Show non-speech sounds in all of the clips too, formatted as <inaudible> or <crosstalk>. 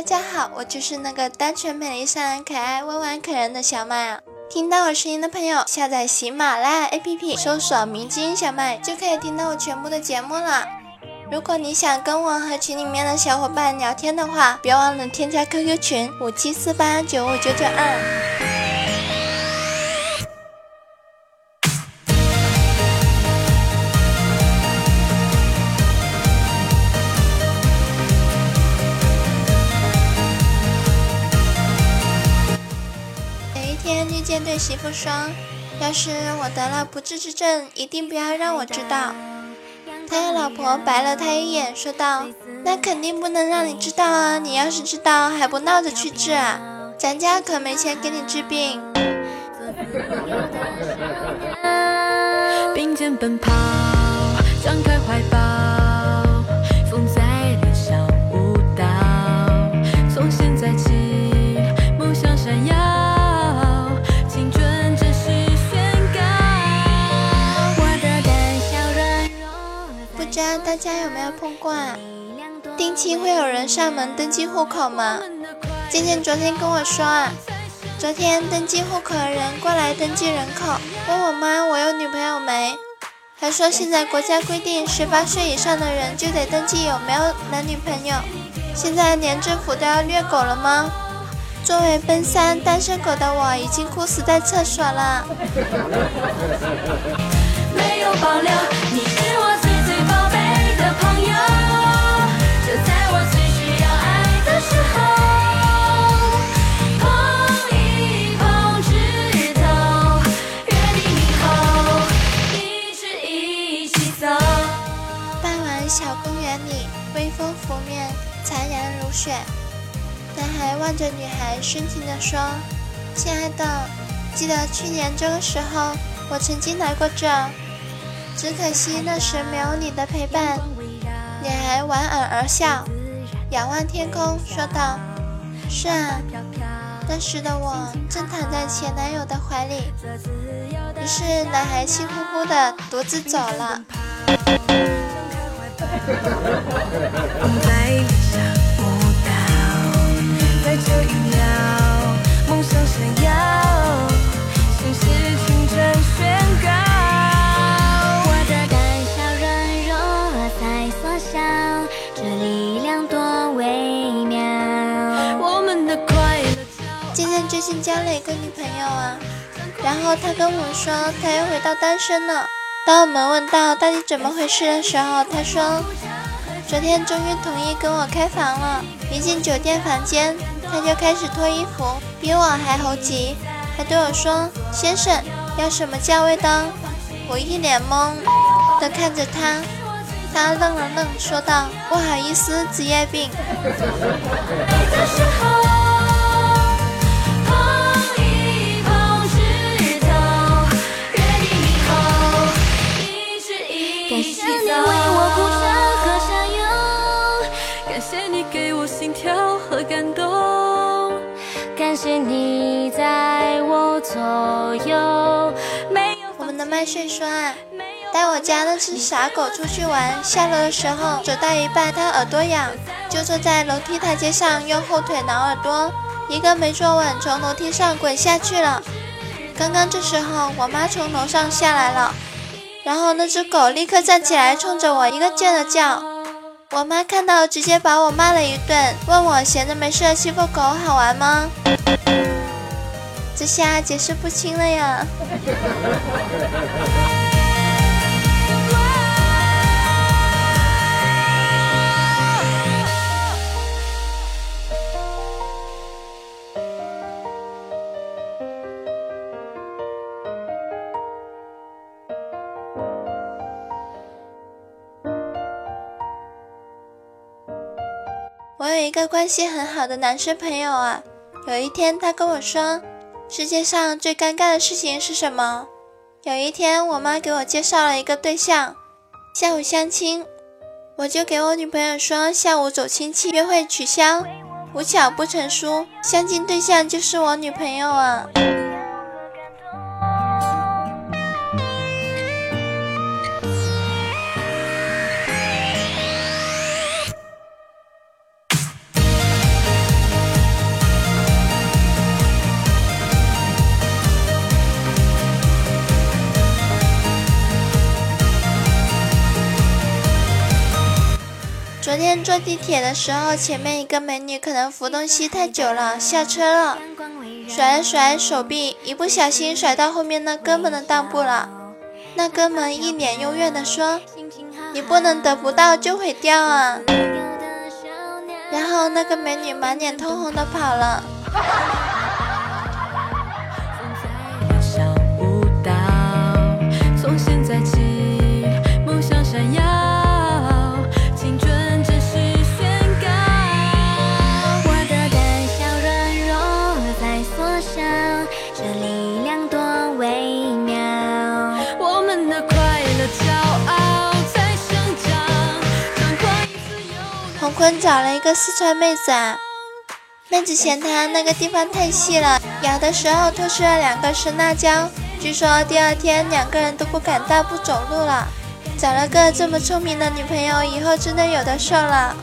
大家好，我就是那个单纯、美丽、善良、可爱、温婉、可人的小麦啊！听到我声音的朋友，下载喜马拉雅 APP，搜索“明金小麦”，就可以听到我全部的节目了。如果你想跟我和群里面的小伙伴聊天的话，别忘了添加 QQ 群五七四八九五九九二。媳妇说：“要是我得了不治之症，一定不要让我知道。”他的老婆白了他一眼，说道：“那肯定不能让你知道啊！你要是知道，还不闹着去治啊？咱家可没钱给你治病。<laughs> ”并肩奔跑，张开怀抱。大家有没有碰过啊？定期会有人上门登记户口吗？健健昨天跟我说啊，昨天登记户口的人过来登记人口，问我妈我有女朋友没，还说现在国家规定十八岁以上的人就得登记有没有男女朋友，现在连政府都要虐狗了吗？作为奔三单身狗的我已经哭死在厕所了。<laughs> 没有保留，你望着女孩，深情地说：“亲爱的，记得去年这个时候，我曾经来过这，只可惜那时没有你的陪伴。”女孩莞尔而笑，仰望天空，说道：“是啊，那时的我正躺在前男友的怀里。”于是，男孩气呼呼地独自走了。今天最近交了一个女朋友啊，然后他跟我说他又回到单身了。当我们问到到底怎么回事的时候，他说昨天终于同意跟我开房了。一进酒店房间。他就开始脱衣服，比我还猴急，还对我说：“先生，要什么价位的？”我一脸懵的看着他，他愣了愣，说道：“不好意思，职业病。” <laughs> 麦穗说啊，带我家那只傻狗出去玩，下楼的时候走到一半，它耳朵痒，就坐在楼梯台阶上，用后腿挠耳朵，一个没坐稳，从楼梯上滚下去了。<laughs> 刚刚这时候，我妈从楼上下来了，然后那只狗立刻站起来，冲着我一个劲的叫。我妈看到，直接把我骂了一顿，问我闲着没事欺负狗好玩吗？这下解释不清了呀。我有一个关系很好的男生朋友啊，有一天他跟我说，世界上最尴尬的事情是什么？有一天我妈给我介绍了一个对象，下午相亲，我就给我女朋友说下午走亲戚，约会取消，无巧不成书，相亲对象就是我女朋友啊。坐地铁的时候，前面一个美女可能扶东西太久了，下车了，甩了甩手臂，一不小心甩到后面那哥们的裆部了。那哥们一脸幽怨地说：“你不能得不到就会掉啊！”然后那个美女满脸通红的跑了。坤找了一个四川妹子啊，妹子嫌他那个地方太细了，咬的时候吐出了两个生辣椒。据说第二天两个人都不敢大步走路了。找了个这么聪明的女朋友，以后真的有的受了。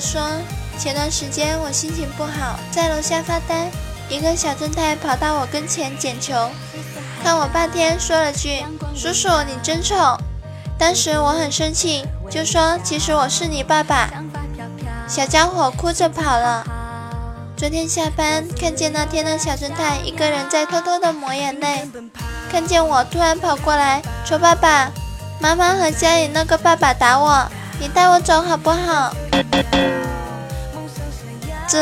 说前段时间我心情不好，在楼下发呆，一个小正太跑到我跟前捡球，看我半天，说了句：“叔叔你真丑。”当时我很生气，就说：“其实我是你爸爸。”小家伙哭着跑了。昨天下班看见那天的小正太一个人在偷偷的抹眼泪，看见我突然跑过来，说：“爸爸妈妈和家里那个爸爸打我，你带我走好不好？”这。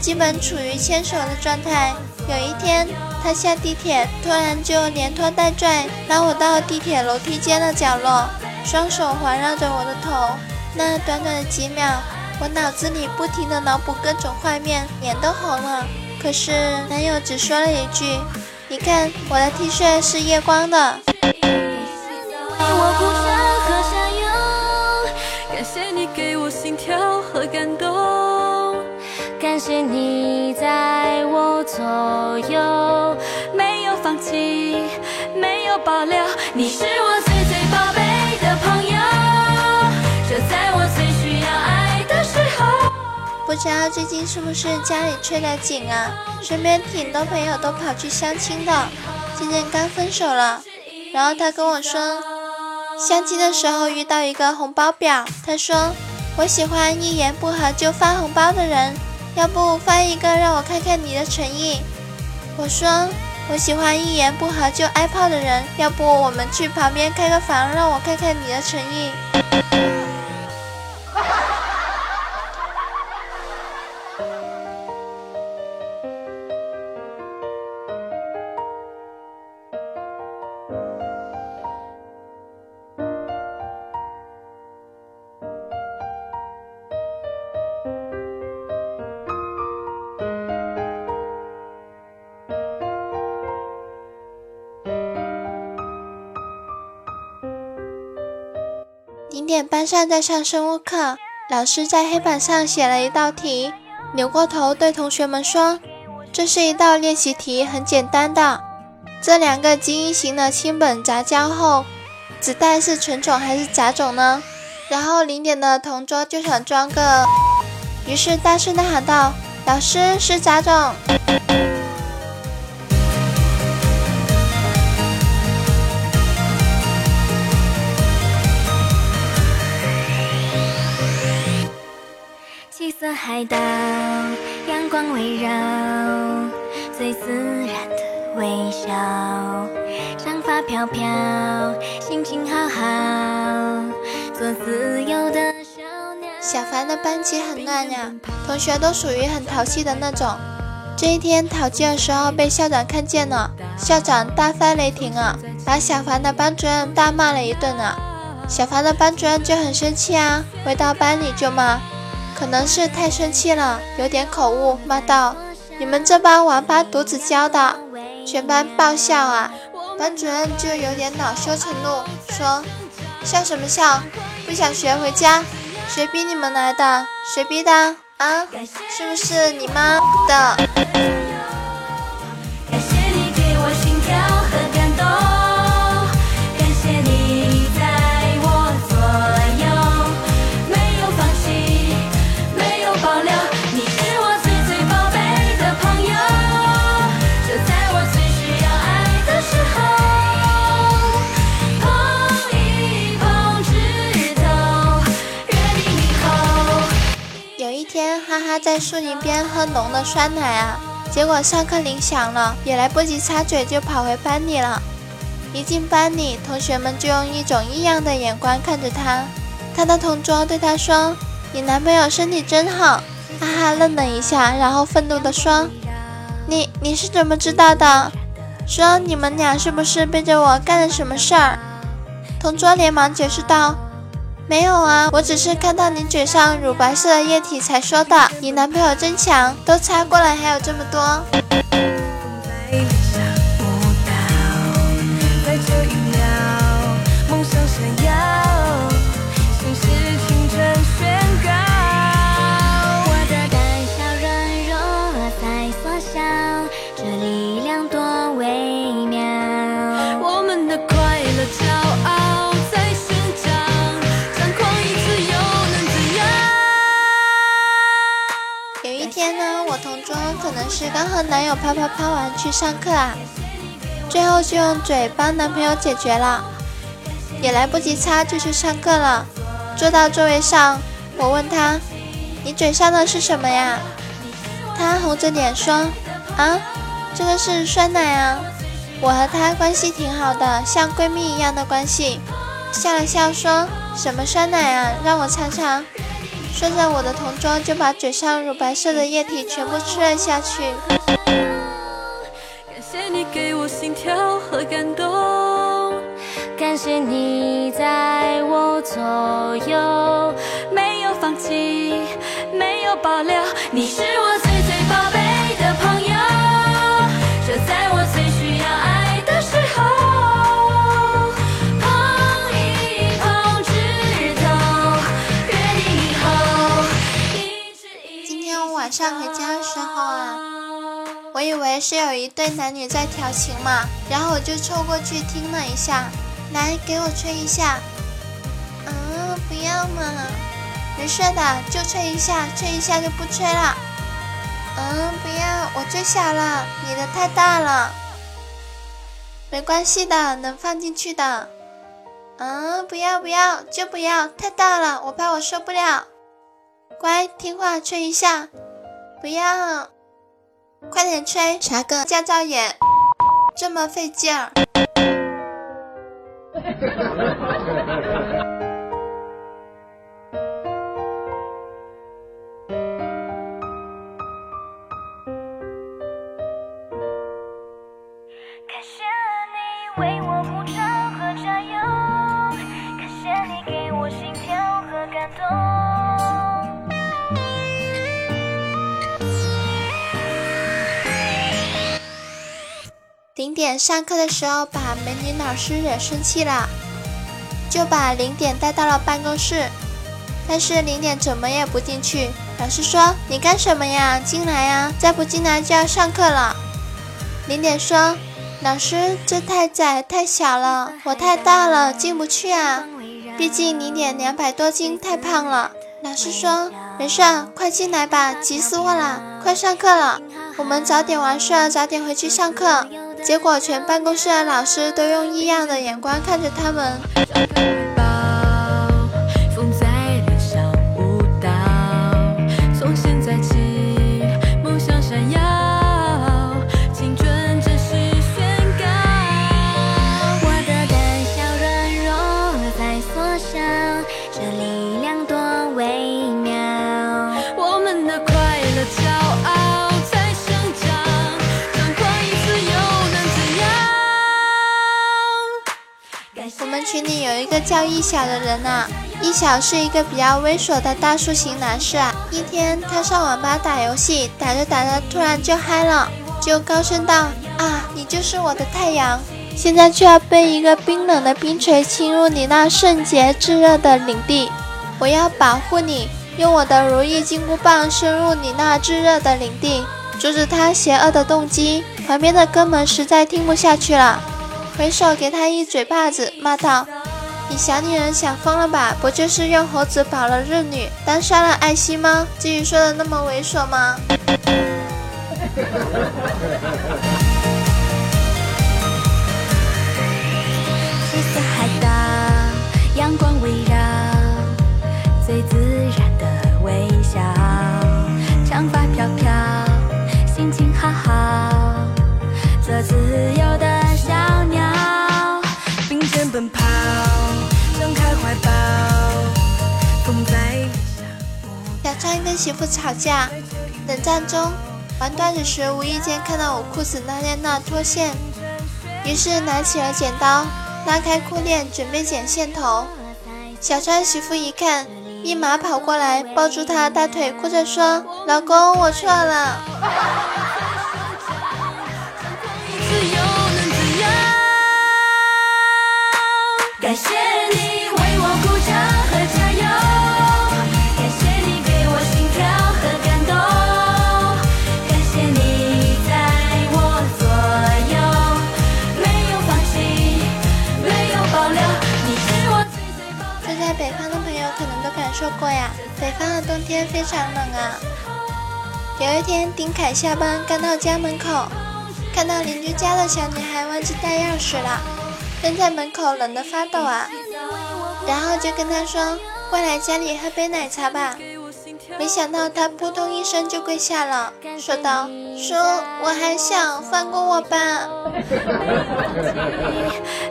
基本处于牵手的状态。有一天，他下地铁，突然就连拖带拽拉我到地铁楼梯间的角落，双手环绕着我的头。那短短的几秒，我脑子里不停的脑补各种画面，脸都红了。可是男友只说了一句：“你看，我的 T 恤是夜光的。”感谢你给我心跳和感动你在我左右，没有放弃，没有保留，你是我最最宝贝的朋友，就在我最需要爱的时候。不知道最近是不是家里催得紧啊？身边挺多朋友都跑去相亲的，今天刚分手了，然后他跟我说，相亲的时候遇到一个红包婊，他说我喜欢一言不合就发红包的人。要不发一个让我看看你的诚意？我说我喜欢一言不合就挨炮的人。要不我们去旁边开个房，让我看看你的诚意。班上在上生物课，老师在黑板上写了一道题，扭过头对同学们说：“这是一道练习题，很简单的。这两个基因型的亲本杂交后，子代是纯种还是杂种呢？”然后零点的同桌就想装个，于是大声的喊道：“老师是杂种。”来到，阳光围绕，最自然的微笑，长发飘飘，心情好好，做自由的小鸟。小凡的班级很乱呀，同学都属于很淘气的那种。这一天淘气的时候被校长看见了，校长大发雷霆啊，把小凡的班主任大骂了一顿啊。小凡的班主任就很生气啊，回到班里就骂，可能是太生气了，有点口误，骂道：“你们这帮王八犊子教的！”全班爆笑啊。班主任就有点恼羞成怒，说：“笑什么笑？不想学回家。谁逼你们来的？谁逼的？”啊，是不是你妈的？在树林边喝浓的酸奶啊！结果上课铃响了，也来不及擦嘴，就跑回班里了。一进班里，同学们就用一种异样的眼光看着他。他的同桌对他说：“你男朋友身体真好。”哈哈愣了一下，然后愤怒地说：“你你是怎么知道的？说你们俩是不是背着我干了什么事儿？”同桌连忙解释道。没有啊，我只是看到你嘴上乳白色的液体才说的。你男朋友真强，都擦过来还有这么多。和男友啪啪啪完去上课啊，最后就用嘴帮男朋友解决了，也来不及擦就去上课了。坐到座位上，我问他：“你嘴上的是什么呀？”他红着脸说：“啊，这个是酸奶啊。”我和他关系挺好的，像闺蜜一样的关系，笑了笑说：“什么酸奶啊？让我尝尝。”说着，我的同桌就把嘴上乳白色的液体全部吃了下去。感谢你给我心跳和感动，感谢你在我左右，没有放弃，没有保留，你是我是有一对男女在调情嘛，然后我就凑过去听了一下，来给我吹一下。嗯，不要嘛，没事的，就吹一下，吹一下就不吹了。嗯，不要，我最小了，你的太大了。没关系的，能放进去的。嗯，不要不要，就不要，太大了，我怕我受不了。乖，听话，吹一下。不要，快点吹！查个驾照也这么费劲儿。点上课的时候，把美女老师惹生气了，就把零点带到了办公室。但是零点怎么也不进去，老师说：“你干什么呀？进来呀！再不进来就要上课了。”零点说：“老师，这太窄太小了，我太大了进不去啊！毕竟零点两百多斤，太胖了。”老师说：“没事，快进来吧，急死我了！快上课了，我们早点完事儿，早点回去上课。”结果，全办公室的老师都用异样的眼光看着他们。有一小的人呐，易小是一个比较猥琐的大叔型男士啊。一天他上网吧打游戏，打着打着突然就嗨了，就高声道：“啊，你就是我的太阳，现在就要被一个冰冷的冰锤侵入你那圣洁炙热的领地，我要保护你，用我的如意金箍棒深入你那炙热的领地，阻止他邪恶的动机。”旁边的哥们实在听不下去了，回手给他一嘴巴子，骂道：“你小女人想疯了吧？不就是用猴子保了日女，单杀了爱心吗？至于说的那么猥琐吗？” <laughs> 媳妇吵架，冷战中玩段子时无意间看到我裤子那链那脱线，于是拿起了剪刀，拉开裤链准备剪线头。小川媳妇一看，立马跑过来抱住他大腿，哭着说：“老公，我错了。”在北方的朋友可能都感受过呀，北方的冬天非常冷啊。有一天，丁凯下班刚到家门口，看到邻居家的小女孩忘记带钥匙了。蹲在门口冷得发抖啊，然后就跟他说过来家里喝杯奶茶吧。没想到他扑通一声就跪下了，说道：“叔，我还小，放过我吧。<laughs> ”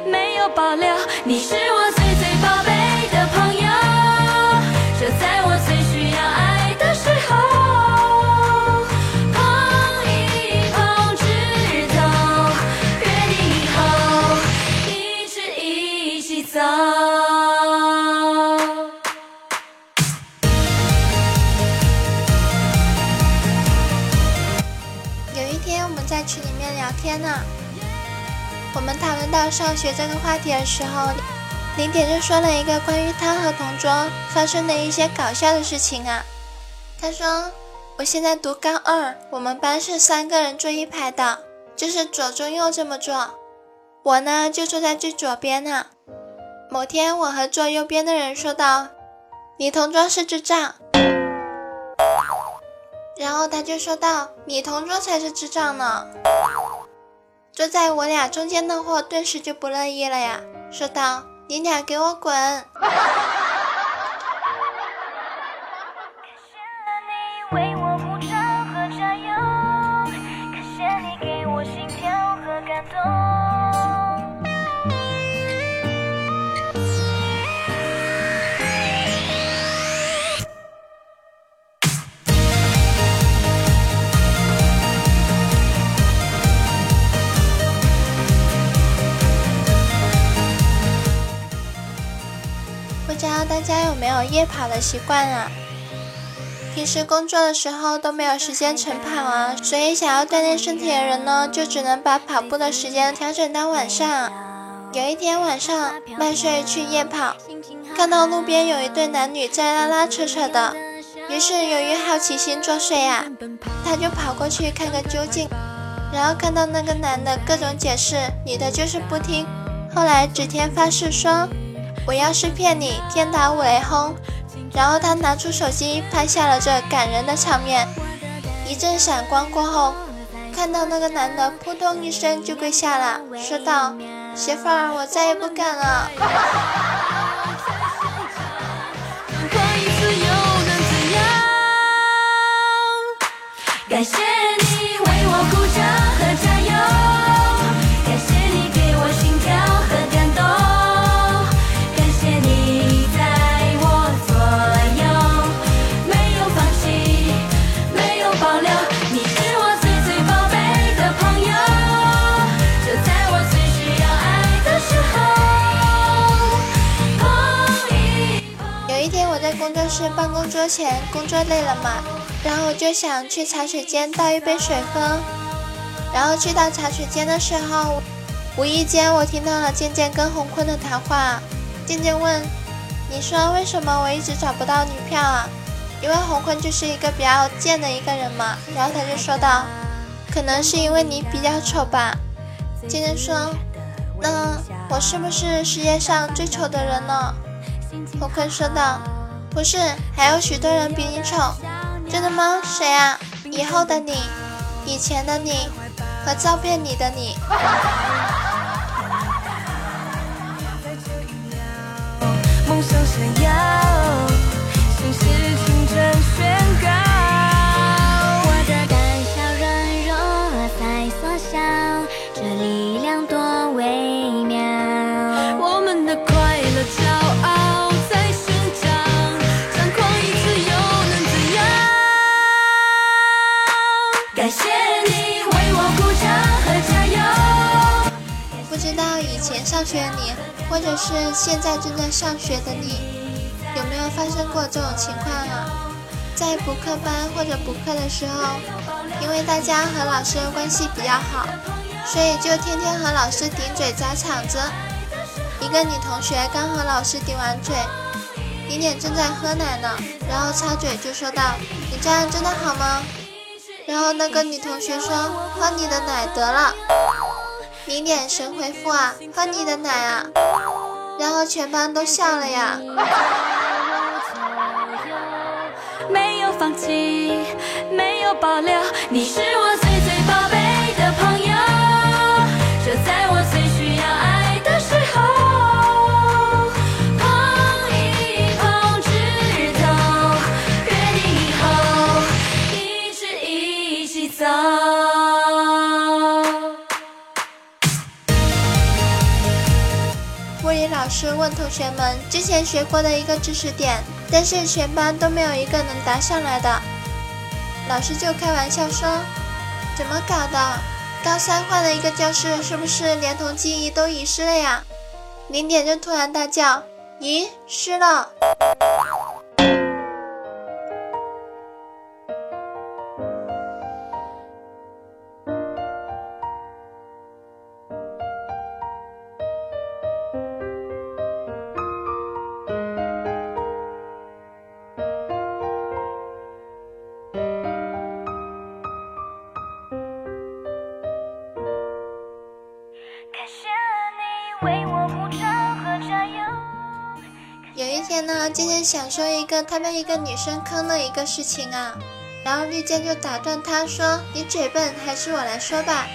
没有保留，你是我最天呐！我们讨论到上学这个话题的时候，林铁就说了一个关于他和同桌发生的一些搞笑的事情啊。他说：“我现在读高二，我们班是三个人坐一排的，就是左中右这么坐。我呢就坐在最左边呢。某天，我和坐右边的人说道：‘你同桌是智障。’然后他就说道：‘你同桌才是智障呢。’”坐在我俩中间的货顿时就不乐意了呀，说道：“你俩给我滚！”不知道大家有没有夜跑的习惯啊？平时工作的时候都没有时间晨跑啊，所以想要锻炼身体的人呢，就只能把跑步的时间调整到晚上。有一天晚上，麦穗去夜跑，看到路边有一对男女在拉拉扯扯的，于是由于好奇心作祟啊，他就跑过去看个究竟。然后看到那个男的各种解释，女的就是不听。后来指天发誓说。我要是骗你，天打五雷轰！然后他拿出手机拍下了这感人的场面。一阵闪光过后，看到那个男的扑通一声就跪下了，说道：“媳妇儿，我再也不敢了。<laughs> ”感谢办公桌前工作累了嘛，然后我就想去茶水间倒一杯水喝。然后去到茶水间的时候，无意间我听到了渐渐跟洪坤的谈话。渐渐问：“你说为什么我一直找不到女票啊？”因为洪坤就是一个比较贱的一个人嘛。然后他就说道：“可能是因为你比较丑吧。”渐渐说：“那我是不是世界上最丑的人呢？”洪坤说道：“不是，还有许多人比你丑。”真的吗？谁啊？以后的你，以前的你。和照片里的你。现在正在上学的你，有没有发生过这种情况啊？在补课班或者补课的时候，因为大家和老师关系比较好，所以就天天和老师顶嘴砸场子。一个女同学刚和老师顶完嘴，零点正在喝奶呢，然后插嘴就说道：“你这样真的好吗？”然后那个女同学说：“喝你的奶得了。”零点神回复啊，喝你的奶啊，然后全班都笑了呀。<laughs> 没有放弃，没有保留，你是我问同学们之前学过的一个知识点，但是全班都没有一个能答上来的。老师就开玩笑说：“怎么搞的？高三换了一个教室，是不是连同记忆都遗失了呀？”零点就突然大叫：“咦失了！”有一天呢，渐渐想说一个他被一个女生坑的一个事情啊，然后绿箭就打断他说：“你嘴笨，还是我来说吧。”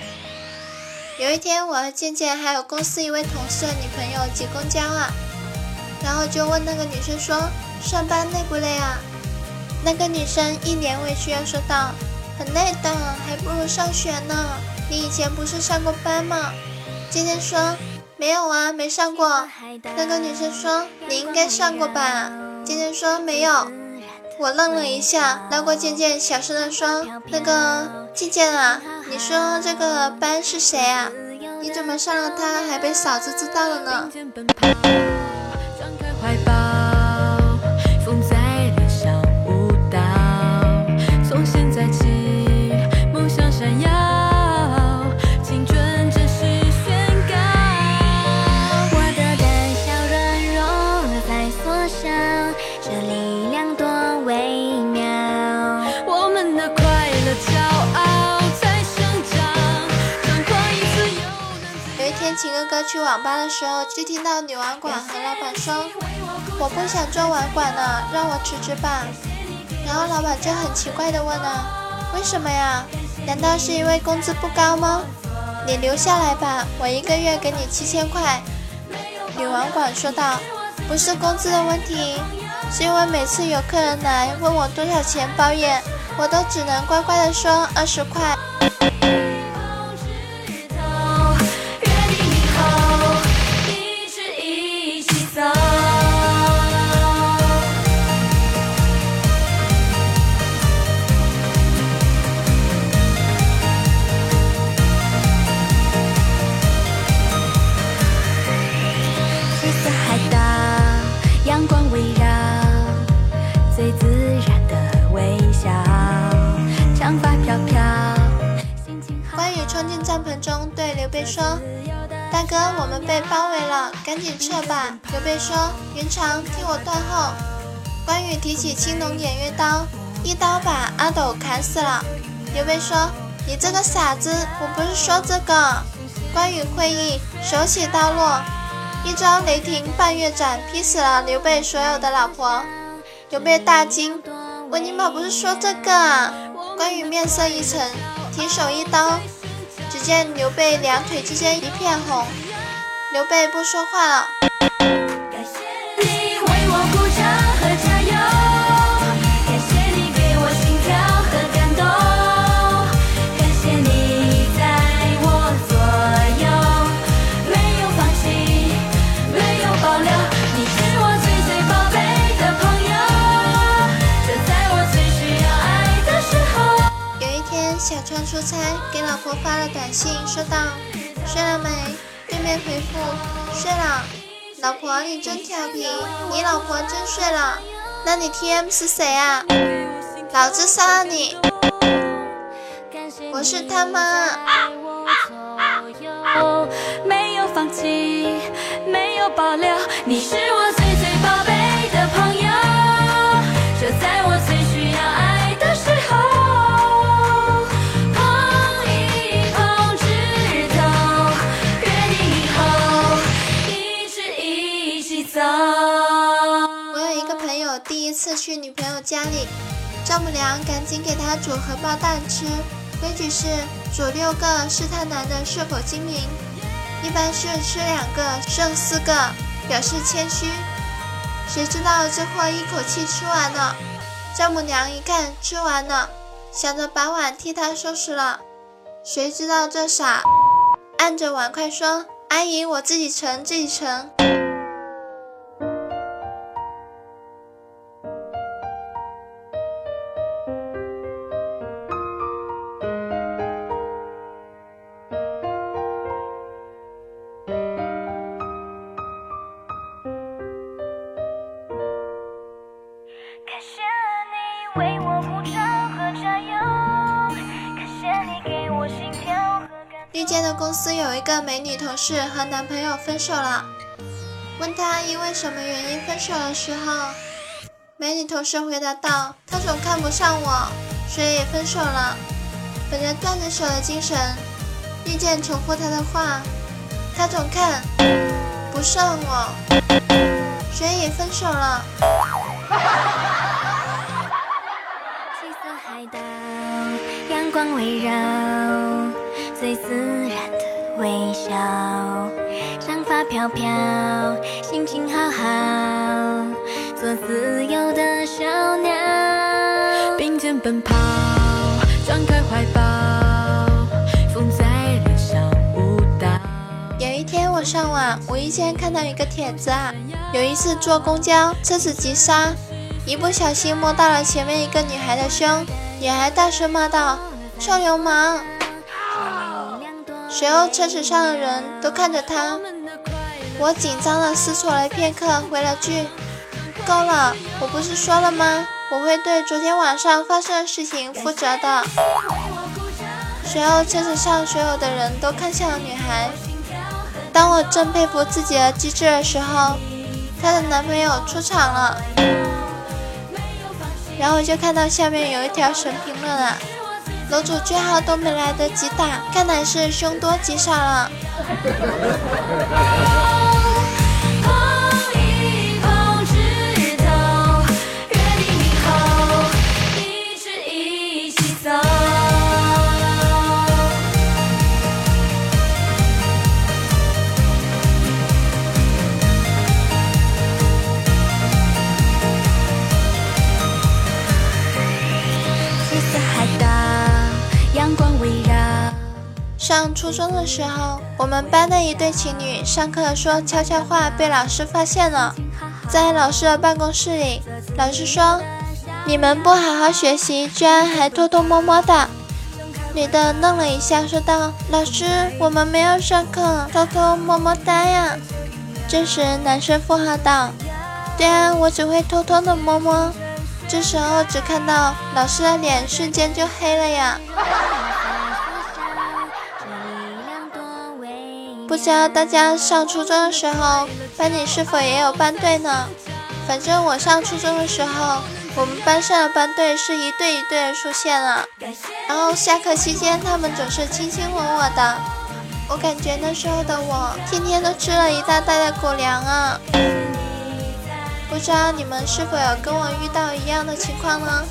有一天，我和渐渐还有公司一位同事的女朋友挤公交啊，然后就问那个女生说：“上班累不累啊？”那个女生一脸委屈又说道：“很累的，还不如上学呢。你以前不是上过班吗？”渐渐说。没有啊，没上过。那个女生说：“你应该上过吧？”渐渐说：“没有。”我愣了一下，拉过渐渐，小声的说：“那个渐渐啊，你说这个班是谁啊？你怎么上了他还被嫂子知道了呢？”去网吧的时候，就听到女网管和老板说：“我不想做网管了，让我辞职吧。”然后老板就很奇怪的问了：“为什么呀？难道是因为工资不高吗？你留下来吧，我一个月给你七千块。”女网管说道：“不是工资的问题，是因为每次有客人来问我多少钱包夜，我都只能乖乖的说二十块。”说：“大哥，我们被包围了，赶紧撤吧。”刘备说：“云长，替我断后。”关羽提起青龙偃月刀，一刀把阿斗砍死了。刘备说：“你这个傻子，我不是说这个。”关羽会意，手起刀落，一招雷霆半月斩劈死了刘备所有的老婆。刘备大惊：“我尼玛不是说这个啊！”关羽面色一沉，提手一刀，只见刘备两腿之间一片红。刘备不说话了。老婆你真调皮，你老婆真睡了？那你 T M 是谁啊？老子杀了你！我是他妈。没有放弃，没有保留，你是我去女朋友家里，丈母娘赶紧给他煮荷包蛋吃。规矩是煮六个试探男的是否精明，一般是吃两个剩四个，表示谦虚。谁知道这货一口气吃完了，丈母娘一看吃完了，想着把碗替他收拾了，谁知道这傻按着碗筷说：“阿姨，我自己盛，自己盛。”个美女同事和男朋友分手了，问她因为什么原因分手的时候，美女同事回答道：“他总看不上我，所以分手了。”本着断着手的精神，遇见重复他的话：“他总看不上我，所以分手了。”海岛，阳光围绕，最自笑，长发飘飘，心情好好，做自由的小鸟，并肩奔跑，张开怀抱，风在脸上舞蹈。有一天我上网，无意间看到一个帖子啊，有一次坐公交，车子急刹。一不小心摸到了前面一个女孩的胸，女孩大声骂道：“臭流氓！”随后车子上的人都看着他。我紧张的思索了片刻，回了句：“够了，我不是说了吗？我会对昨天晚上发生的事情负责的。”随后车子上所有的人都看向了女孩。当我正佩服自己的机智的时候，她的男朋友出场了。然后就看到下面有一条神评论啊，楼主句号都没来得及打，看来是凶多吉少了。上初中的时候，我们班的一对情侣上课说悄悄话被老师发现了，在老师的办公室里，老师说：“你们不好好学习，居然还偷偷摸摸的。”女的愣了一下，说道：“老师，我们没有上课偷偷摸摸的呀。”这时男生附和道：“对啊，我只会偷偷的摸摸。”这时候只看到老师的脸瞬间就黑了呀。不知道大家上初中的时候，班里是否也有班队呢？反正我上初中的时候，我们班上的班队是一对一对的出现了。然后下课期间，他们总是卿卿我我的。我感觉那时候的我，天天都吃了一大袋的狗粮啊！不知道你们是否有跟我遇到一样的情况呢？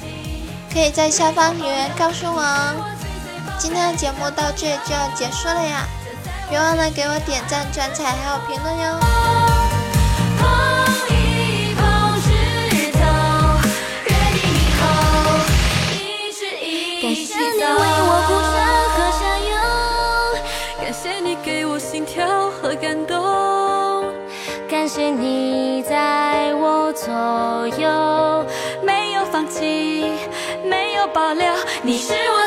可以在下方留言告诉我哦。今天的节目到这里就要结束了呀，别忘了给我点赞、转踩，还有评论哟。感谢你为我铺上和相拥，感谢你给我心跳和感动，感谢你在我左右，没有放弃，没有保留。你是我。